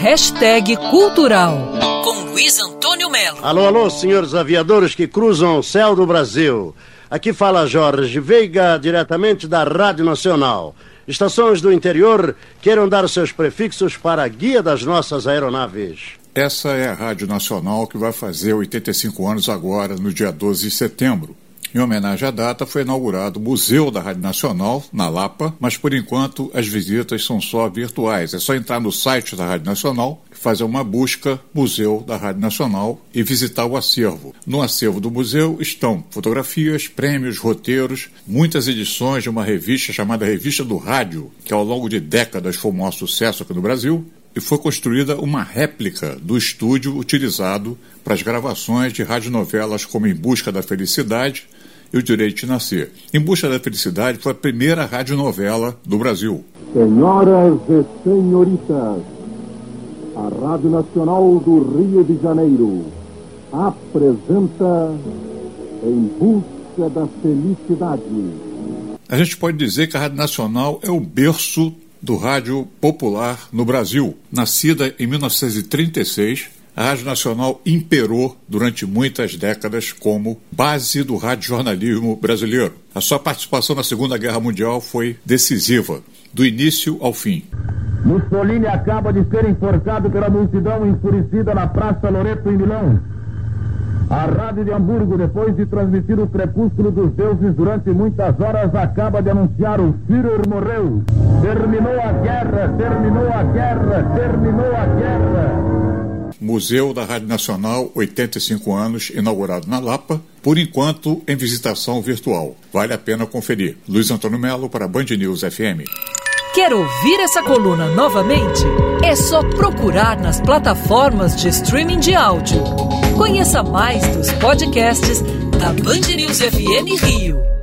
Hashtag Cultural com Luiz Antônio Melo. Alô, alô, senhores aviadores que cruzam o céu do Brasil. Aqui fala Jorge Veiga, diretamente da Rádio Nacional. Estações do interior queiram dar seus prefixos para a guia das nossas aeronaves. Essa é a Rádio Nacional que vai fazer 85 anos agora, no dia 12 de setembro. Em homenagem à data, foi inaugurado o Museu da Rádio Nacional, na Lapa, mas por enquanto as visitas são só virtuais. É só entrar no site da Rádio Nacional, fazer uma busca Museu da Rádio Nacional e visitar o acervo. No acervo do museu estão fotografias, prêmios, roteiros, muitas edições de uma revista chamada Revista do Rádio, que ao longo de décadas foi um maior sucesso aqui no Brasil, e foi construída uma réplica do estúdio utilizado para as gravações de radionovelas como Em Busca da Felicidade e O Direito de Nascer. Em Busca da Felicidade foi a primeira radionovela do Brasil. Senhoras e senhoritas, a Rádio Nacional do Rio de Janeiro apresenta Em Busca da Felicidade. A gente pode dizer que a Rádio Nacional é o berço do rádio popular no Brasil. Nascida em 1936, a Rádio Nacional imperou durante muitas décadas como base do radiojornalismo brasileiro. A sua participação na Segunda Guerra Mundial foi decisiva, do início ao fim. Mussolini acaba de ser enforcado pela multidão enfurecida na Praça Loreto, em Milão. A Rádio de Hamburgo, depois de transmitir o crepúsculo dos deuses durante muitas horas, acaba de anunciar o Führer morreu. Terminou a guerra, terminou a guerra, terminou a guerra. Museu da Rádio Nacional, 85 anos, inaugurado na Lapa, por enquanto em visitação virtual. Vale a pena conferir. Luiz Antônio Melo para Band News FM. Quer ouvir essa coluna novamente? É só procurar nas plataformas de streaming de áudio. Conheça mais dos podcasts da Band News FM Rio.